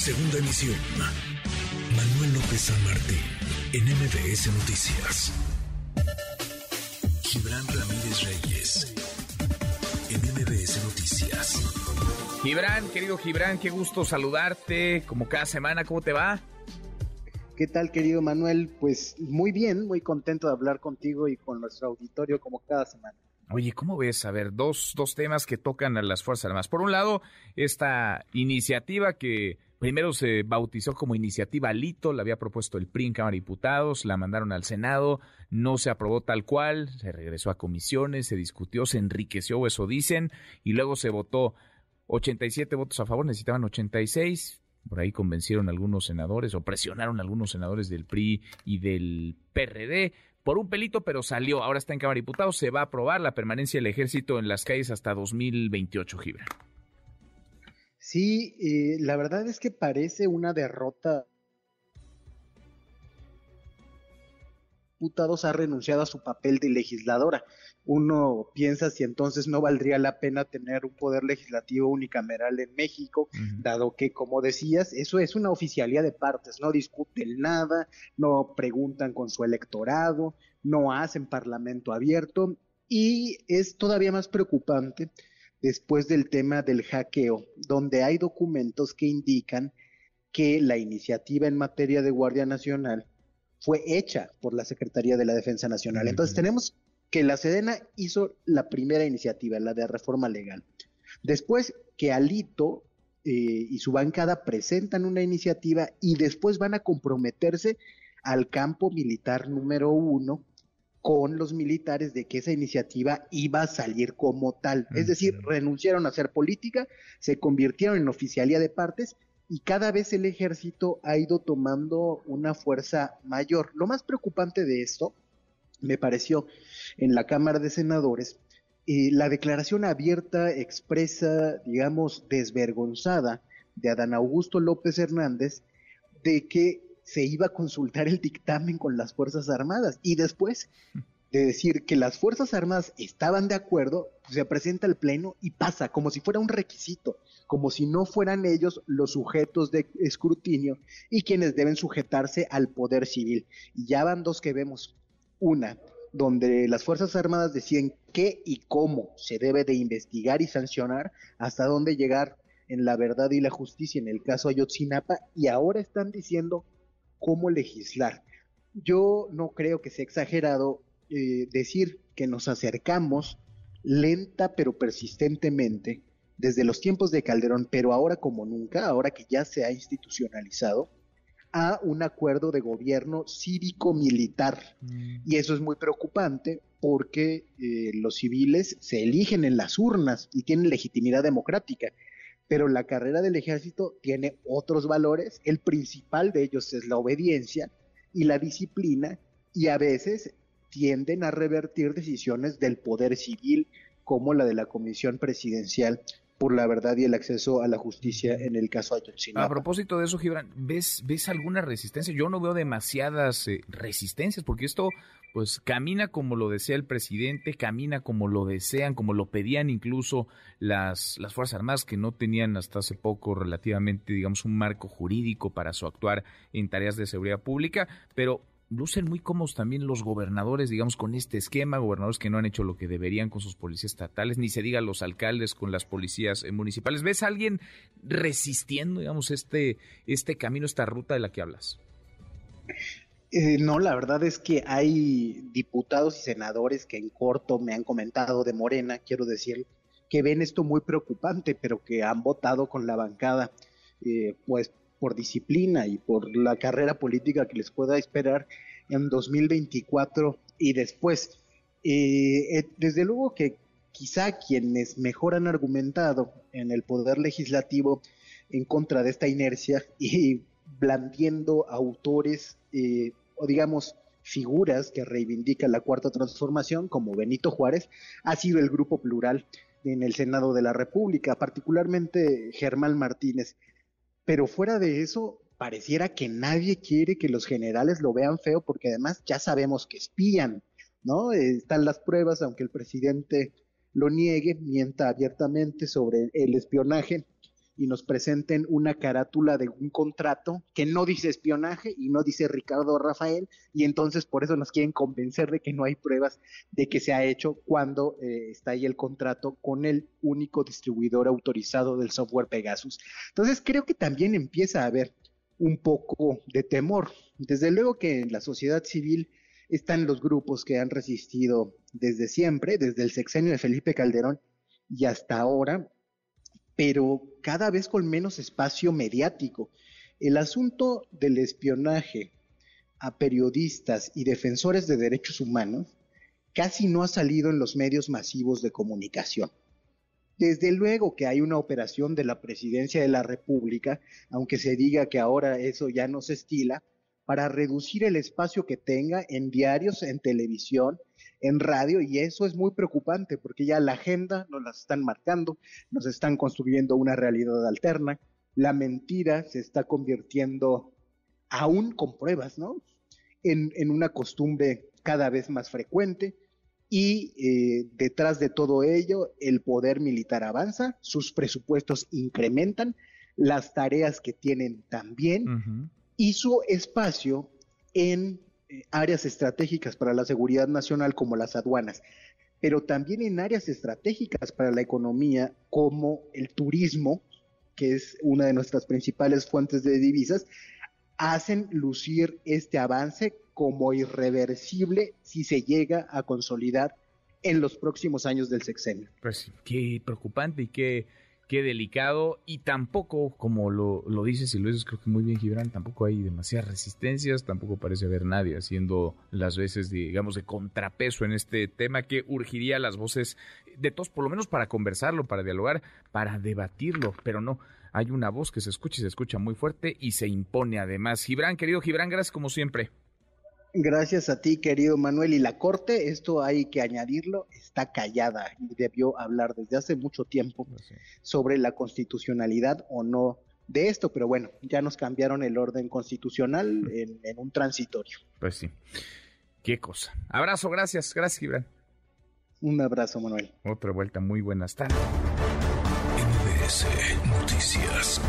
Segunda emisión. Manuel López San Martín, en MBS Noticias. Gibran Ramírez Reyes, en MBS Noticias. Gibran, querido Gibran, qué gusto saludarte. Como cada semana, ¿cómo te va? ¿Qué tal, querido Manuel? Pues muy bien, muy contento de hablar contigo y con nuestro auditorio como cada semana. Oye, ¿cómo ves? A ver, dos, dos temas que tocan a las Fuerzas Armadas. Por un lado, esta iniciativa que primero se bautizó como iniciativa Lito, la había propuesto el PRI en Cámara de Diputados, la mandaron al Senado, no se aprobó tal cual, se regresó a comisiones, se discutió, se enriqueció, eso dicen, y luego se votó 87 votos a favor, necesitaban 86, por ahí convencieron algunos senadores o presionaron algunos senadores del PRI y del PRD por un pelito, pero salió. Ahora está en Cámara de Diputados. Se va a aprobar la permanencia del ejército en las calles hasta 2028, Gibran. Sí, eh, la verdad es que parece una derrota. Diputados ha renunciado a su papel de legisladora uno piensa si entonces no valdría la pena tener un poder legislativo unicameral en México, dado que, como decías, eso es una oficialía de partes, no discuten nada, no preguntan con su electorado, no hacen parlamento abierto y es todavía más preocupante después del tema del hackeo, donde hay documentos que indican que la iniciativa en materia de Guardia Nacional fue hecha por la Secretaría de la Defensa Nacional. Entonces tenemos que la Sedena hizo la primera iniciativa, la de reforma legal. Después que Alito eh, y su bancada presentan una iniciativa y después van a comprometerse al campo militar número uno con los militares de que esa iniciativa iba a salir como tal. Es decir, renunciaron a hacer política, se convirtieron en oficialía de partes y cada vez el ejército ha ido tomando una fuerza mayor. Lo más preocupante de esto me pareció en la Cámara de Senadores eh, la declaración abierta, expresa, digamos, desvergonzada de Adán Augusto López Hernández de que se iba a consultar el dictamen con las Fuerzas Armadas y después de decir que las Fuerzas Armadas estaban de acuerdo, pues, se presenta al Pleno y pasa como si fuera un requisito, como si no fueran ellos los sujetos de escrutinio y quienes deben sujetarse al poder civil. Y ya van dos que vemos. Una, donde las Fuerzas Armadas decían qué y cómo se debe de investigar y sancionar, hasta dónde llegar en la verdad y la justicia en el caso Ayotzinapa, y ahora están diciendo cómo legislar. Yo no creo que sea exagerado eh, decir que nos acercamos lenta pero persistentemente desde los tiempos de Calderón, pero ahora como nunca, ahora que ya se ha institucionalizado, a un acuerdo de gobierno cívico-militar. Mm. Y eso es muy preocupante porque eh, los civiles se eligen en las urnas y tienen legitimidad democrática, pero la carrera del ejército tiene otros valores, el principal de ellos es la obediencia y la disciplina, y a veces tienden a revertir decisiones del poder civil, como la de la Comisión Presidencial por la verdad y el acceso a la justicia en el caso Ayotzinapa. A propósito de eso, Gibran, ¿ves, ves alguna resistencia? Yo no veo demasiadas eh, resistencias, porque esto pues camina como lo desea el presidente, camina como lo desean, como lo pedían incluso las, las Fuerzas Armadas que no tenían hasta hace poco relativamente, digamos, un marco jurídico para su actuar en tareas de seguridad pública, pero lucen muy cómodos también los gobernadores, digamos, con este esquema, gobernadores que no han hecho lo que deberían con sus policías estatales, ni se diga los alcaldes con las policías eh, municipales. ¿Ves a alguien resistiendo, digamos, este, este camino, esta ruta de la que hablas? Eh, no, la verdad es que hay diputados y senadores que en corto me han comentado de Morena, quiero decir, que ven esto muy preocupante, pero que han votado con la bancada, eh, pues por disciplina y por la carrera política que les pueda esperar en 2024 y después. Eh, eh, desde luego que quizá quienes mejor han argumentado en el poder legislativo en contra de esta inercia y blandiendo autores eh, o digamos figuras que reivindican la cuarta transformación como Benito Juárez ha sido el grupo plural en el Senado de la República, particularmente Germán Martínez. Pero fuera de eso, pareciera que nadie quiere que los generales lo vean feo porque además ya sabemos que espían, ¿no? Están las pruebas, aunque el presidente lo niegue, mienta abiertamente sobre el espionaje y nos presenten una carátula de un contrato que no dice espionaje y no dice Ricardo Rafael, y entonces por eso nos quieren convencer de que no hay pruebas de que se ha hecho cuando eh, está ahí el contrato con el único distribuidor autorizado del software Pegasus. Entonces creo que también empieza a haber un poco de temor. Desde luego que en la sociedad civil están los grupos que han resistido desde siempre, desde el sexenio de Felipe Calderón y hasta ahora, pero cada vez con menos espacio mediático. El asunto del espionaje a periodistas y defensores de derechos humanos casi no ha salido en los medios masivos de comunicación. Desde luego que hay una operación de la Presidencia de la República, aunque se diga que ahora eso ya no se estila, para reducir el espacio que tenga en diarios, en televisión, en radio, y eso es muy preocupante porque ya la agenda nos la están marcando, nos están construyendo una realidad alterna, la mentira se está convirtiendo, aún con pruebas, ¿no? En, una costumbre cada vez más frecuente, y eh, detrás de todo ello el poder militar avanza, sus presupuestos incrementan, las tareas que tienen también su espacio en eh, áreas estratégicas para la seguridad nacional como las aduanas, pero también en áreas estratégicas para la economía como el turismo, que es una de nuestras principales fuentes de divisas, hacen lucir este avance como irreversible si se llega a consolidar en los próximos años del sexenio. Pues qué preocupante y qué, qué delicado. Y tampoco, como lo, lo dices y lo dices creo que muy bien, Gibran, tampoco hay demasiadas resistencias, tampoco parece haber nadie haciendo las veces, digamos, de contrapeso en este tema que urgiría las voces de todos, por lo menos para conversarlo, para dialogar, para debatirlo, pero no. Hay una voz que se escucha y se escucha muy fuerte y se impone además. Gibran, querido Gibran, gracias como siempre. Gracias a ti, querido Manuel. Y la Corte, esto hay que añadirlo, está callada y debió hablar desde hace mucho tiempo pues sobre la constitucionalidad o no de esto, pero bueno, ya nos cambiaron el orden constitucional en, en un transitorio. Pues sí. Qué cosa. Abrazo, gracias. Gracias, Gibran. Un abrazo, Manuel. Otra vuelta, muy buenas tardes. MBS Noticias.